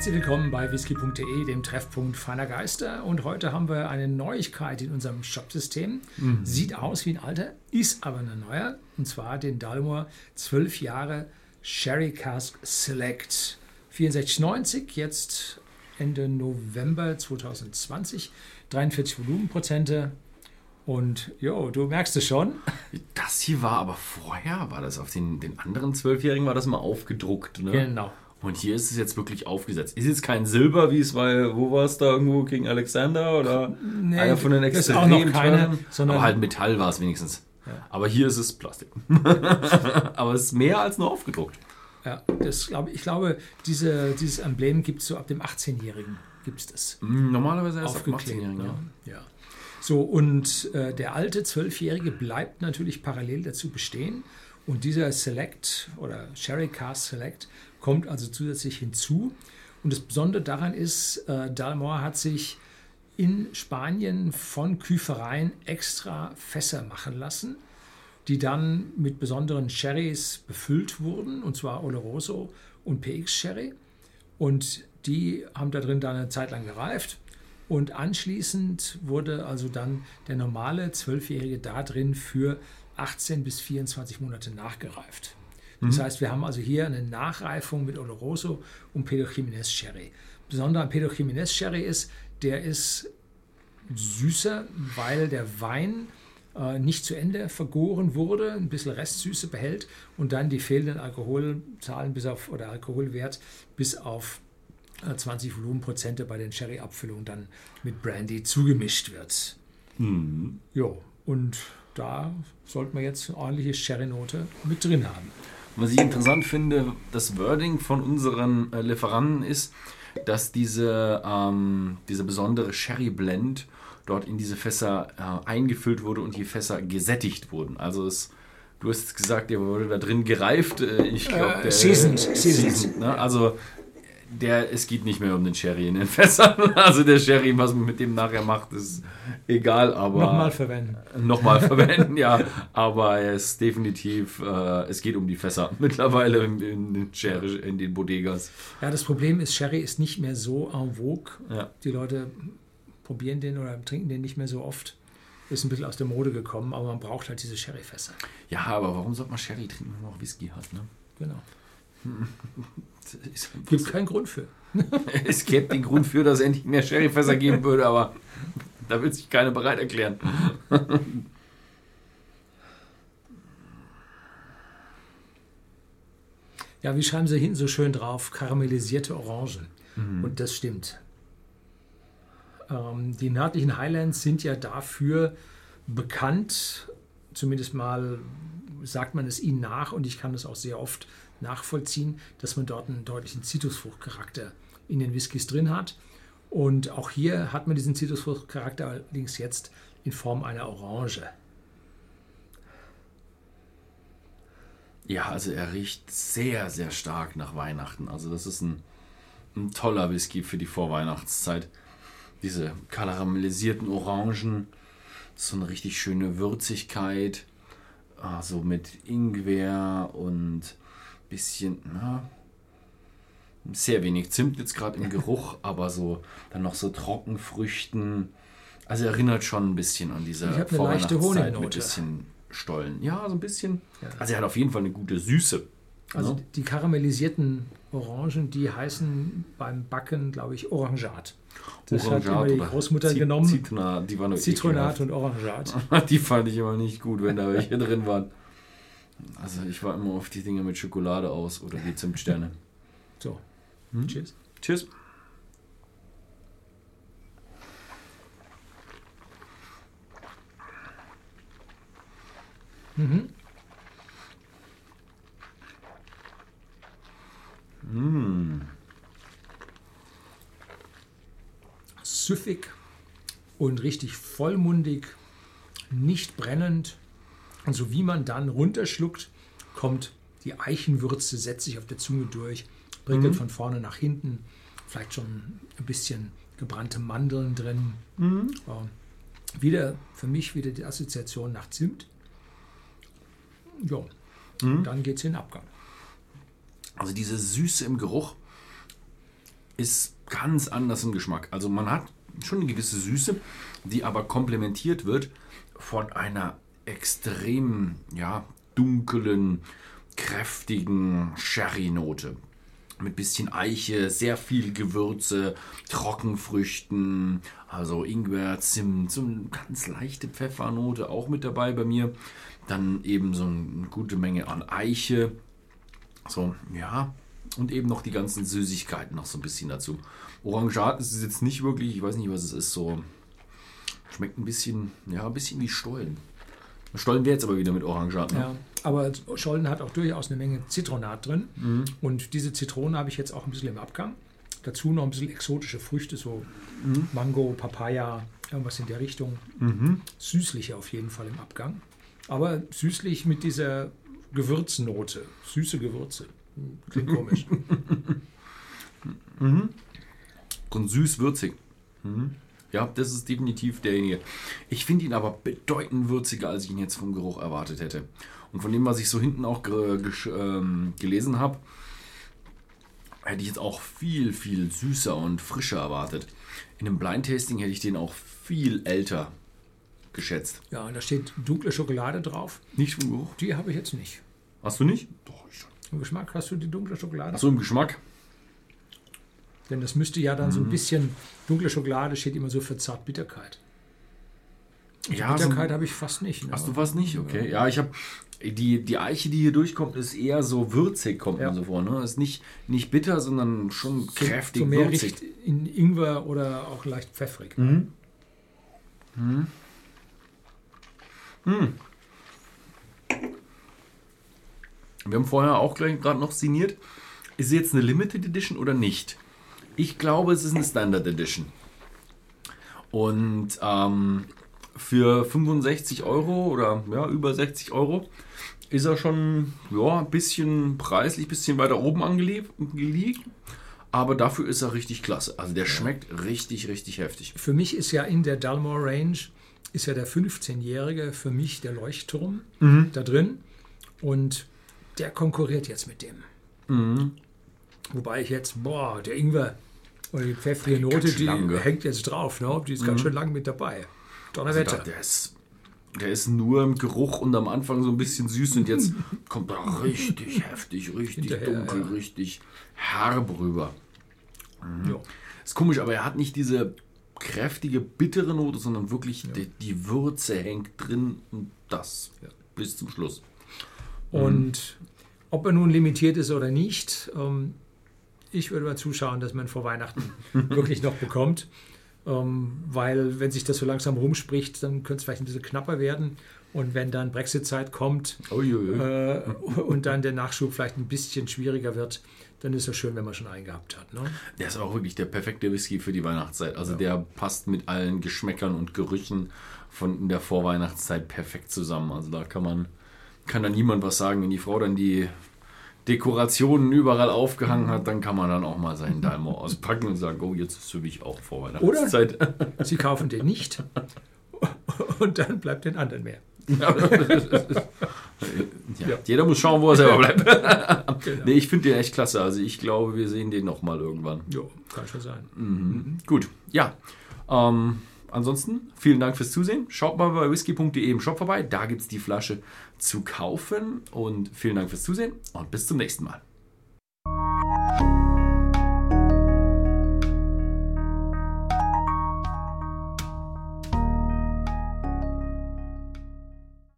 Herzlich willkommen bei whisky.de, dem Treffpunkt feiner Geister. Und heute haben wir eine Neuigkeit in unserem Shopsystem. Mhm. Sieht aus wie ein alter, ist aber eine neue. Und zwar den Dalmor 12 Jahre Sherry Cask Select. 64,90, jetzt Ende November 2020. 43 Volumenprozente. Und jo, du merkst es schon. Das hier war aber vorher, war das auf den, den anderen Zwölfjährigen, war das mal aufgedruckt, ne? Genau. Und hier ist es jetzt wirklich aufgesetzt. Ist jetzt kein Silber, wie es war, wo war es da irgendwo gegen Alexander oder nee, einer von den extremen auch noch keine, sondern aber halt Metall war es wenigstens. Ja. Aber hier ist es Plastik. aber es ist mehr als nur aufgedruckt. Ja, das glaube ich glaube, diese, dieses Emblem gibt es so ab dem 18-Jährigen gibt es das. Hm, normalerweise erst ab dem 18-Jährigen, ja. ja. So, und äh, der alte Zwölfjährige bleibt natürlich parallel dazu bestehen. Und dieser Select oder Sherry Cast Select kommt also zusätzlich hinzu. Und das Besondere daran ist, äh, Dalmor hat sich in Spanien von Küfereien extra Fässer machen lassen, die dann mit besonderen Sherrys befüllt wurden, und zwar Oloroso und PX Sherry. Und die haben da drin dann eine Zeit lang gereift. Und anschließend wurde also dann der normale Zwölfjährige da drin für 18 bis 24 Monate nachgereift. Das mhm. heißt, wir haben also hier eine Nachreifung mit Oloroso und Pedro Jiménez Sherry. Besonders an Pedro Jiménez Sherry ist, der ist süßer, weil der Wein äh, nicht zu Ende vergoren wurde, ein bisschen Restsüße behält und dann die fehlenden Alkoholzahlen bis auf oder Alkoholwert bis auf 20 äh, Volumenprozente bei den Sherry-Abfüllungen dann mit Brandy zugemischt wird. Mhm. Jo, und da sollte man jetzt eine ordentliche Sherry-Note mit drin haben. Was ich interessant finde, das Wording von unseren äh, Lieferanten ist, dass diese, ähm, diese besondere Sherry Blend dort in diese Fässer äh, eingefüllt wurde und die Fässer gesättigt wurden. Also es, du hast jetzt gesagt, der wurde da drin gereift. Äh, ich glaube, äh, seasoned, seasoned. seasoned ne? Also der, es geht nicht mehr um den Sherry in den Fässern. Also der Sherry, was man mit dem nachher macht, ist egal, aber. Nochmal verwenden. Nochmal verwenden, ja. Aber es ist definitiv, äh, es geht um die Fässer mittlerweile in, in, Sherry, in den Bodegas. Ja, das Problem ist, Sherry ist nicht mehr so en vogue. Ja. Die Leute probieren den oder trinken den nicht mehr so oft. Ist ein bisschen aus der Mode gekommen, aber man braucht halt diese Sherry-Fässer. Ja, aber warum sollte man Sherry trinken, wenn man auch Whisky hat, ne? Genau. Es gibt keinen Grund für. es gäbe den Grund für, dass es endlich mehr Sherryfässer geben würde, aber da will sich keiner bereit erklären. Ja, wie schreiben Sie hinten so schön drauf? Karamellisierte Orangen. Mhm. Und das stimmt. Ähm, die nördlichen Highlands sind ja dafür bekannt, zumindest mal sagt man es ihnen nach und ich kann das auch sehr oft nachvollziehen, dass man dort einen deutlichen Zitrusfruchtcharakter in den Whiskys drin hat. Und auch hier hat man diesen Zitrusfruchtcharakter allerdings jetzt in Form einer Orange. Ja, also er riecht sehr, sehr stark nach Weihnachten. Also das ist ein, ein toller Whisky für die Vorweihnachtszeit. Diese karamellisierten Orangen, so eine richtig schöne Würzigkeit, also mit Ingwer und bisschen, na, sehr wenig Zimt jetzt gerade im Geruch, aber so dann noch so Trockenfrüchten. Also erinnert schon ein bisschen an diese ich eine leichte Honignote. mit bisschen Stollen. Ja, so ein bisschen. Ja. Also er hat auf jeden Fall eine gute Süße. Also ja. die karamellisierten Orangen, die heißen beim Backen, glaube ich, Orangat. Das Orangat hat immer die Großmutter genommen. Zitronat, die war Zitronat und Orangat. die fand ich immer nicht gut, wenn da welche drin waren. Also ich war immer auf die Dinge mit Schokolade aus oder die Zimtsterne. So. Hm? Tschüss. Tschüss. Mhm. Mmh. Süffig und richtig vollmundig, nicht brennend, und so wie man dann runterschluckt, kommt die Eichenwürze, setzt sich auf der Zunge durch, prickelt mhm. von vorne nach hinten, vielleicht schon ein bisschen gebrannte Mandeln drin. Mhm. Äh, wieder für mich wieder die Assoziation nach Zimt. Ja, mhm. dann geht es in den Abgang. Also diese Süße im Geruch ist ganz anders im Geschmack. Also man hat schon eine gewisse Süße, die aber komplementiert wird von einer extrem ja, dunklen, kräftigen Sherry-Note. Mit bisschen Eiche, sehr viel Gewürze, Trockenfrüchten, also Ingwer, Zimt, so eine ganz leichte Pfeffernote auch mit dabei bei mir. Dann eben so eine gute Menge an Eiche. So, ja, und eben noch die ganzen Süßigkeiten noch so ein bisschen dazu. Orangat ist es jetzt nicht wirklich, ich weiß nicht, was es ist, so schmeckt ein bisschen, ja, ein bisschen wie Stollen. Stollen wäre jetzt aber wieder mit Orangat. Ne? Ja, aber Schollen hat auch durchaus eine Menge Zitronat drin. Mhm. Und diese Zitrone habe ich jetzt auch ein bisschen im Abgang. Dazu noch ein bisschen exotische Früchte, so Mhm. Mango, Papaya, irgendwas in der Richtung. Süßliche auf jeden Fall im Abgang. Aber süßlich mit dieser Gewürznote. Süße Gewürze. Klingt komisch. Und süß-würzig. Mhm. Ja, das ist definitiv derjenige. Ich finde ihn aber bedeutend würziger, als ich ihn jetzt vom Geruch erwartet hätte. Und von dem, was ich so hinten auch ähm, gelesen habe, hätte ich jetzt auch viel, viel süßer und frischer erwartet. In einem Blind Tasting hätte ich den auch viel älter geschätzt. ja, und da steht dunkle Schokolade drauf. Nicht vom Geruch? Die habe ich jetzt nicht. Hast du nicht? Doch, ich schon. Im Geschmack hast du die dunkle Schokolade? Achso, im Geschmack? Denn das müsste ja dann so ein Mhm. bisschen, dunkle Schokolade steht immer so für Zartbitterkeit. Ja, so, Bitterkeit habe ich fast nicht. Ne? hast du was nicht? Okay. Ja, ich habe die, die Eiche, die hier durchkommt, ist eher so würzig, kommt Ja. mir so vor. Ne? Ist nicht, nicht bitter, sondern schon So- kräftig so mehr würzig. In Ingwer oder auch leicht pfeffrig. Mhm. Wir haben vorher auch gerade noch signiert. Ist es jetzt eine Limited Edition oder nicht? Ich glaube, es ist eine Standard Edition. Und ähm, für 65 Euro oder ja, über 60 Euro ist er schon ja, ein bisschen preislich, ein bisschen weiter oben angelegt. Aber dafür ist er richtig klasse. Also der schmeckt richtig, richtig heftig. Für mich ist ja in der Dalmore Range ist ja der 15-Jährige für mich der Leuchtturm Mhm. da drin. Und der konkurriert jetzt mit dem. Mhm. Wobei ich jetzt, boah, der Ingwer oder die pfeffrige Note, die lang, gell? hängt jetzt drauf. Ne? Die ist ganz schön lang mit dabei. Also Donnerwetter. da, der, ist, der ist nur im Geruch und am Anfang so ein bisschen süß und jetzt kommt er richtig heftig, richtig Hinterher, dunkel, ja. richtig herb rüber. ja. Ist komisch, aber er hat nicht diese kräftige, bittere Note, sondern wirklich die, die Würze hängt drin und das Ja. bis zum Schluss. Und ob er nun limitiert ist oder nicht, ähm, ich würde mal zuschauen, dass man vor Weihnachten wirklich noch bekommt. Ähm, weil, wenn sich das so langsam rumspricht, dann könnte es vielleicht ein bisschen knapper werden. Und wenn dann Brexit-Zeit kommt äh, und dann der Nachschub vielleicht ein bisschen schwieriger wird, dann ist es schön, wenn man schon einen gehabt hat. Ne? Der ist auch wirklich der perfekte Whisky für die Weihnachtszeit. Also der passt mit allen Geschmäckern und Gerüchen von der Vorweihnachtszeit perfekt zusammen. Also da kann man, kann dann niemand was sagen. Wenn die Frau dann die Dekorationen überall aufgehangen hat, dann kann man dann auch mal seinen Dalmo auspacken und sagen, oh, jetzt ist für mich auch Vorweihnachtszeit. Sie kaufen den nicht und dann bleibt den anderen mehr. ja, Jeder muss schauen, wo er selber bleibt. Genau. nee, ich finde den echt klasse. Also ich glaube, wir sehen den noch mal irgendwann. Jo, kann schon sein. Mhm. Gut, ja. Ähm, ansonsten, vielen Dank fürs Zusehen. Schaut mal bei whisky.de im Shop vorbei. Da gibt es die Flasche zu kaufen. Und vielen Dank fürs Zusehen und bis zum nächsten Mal.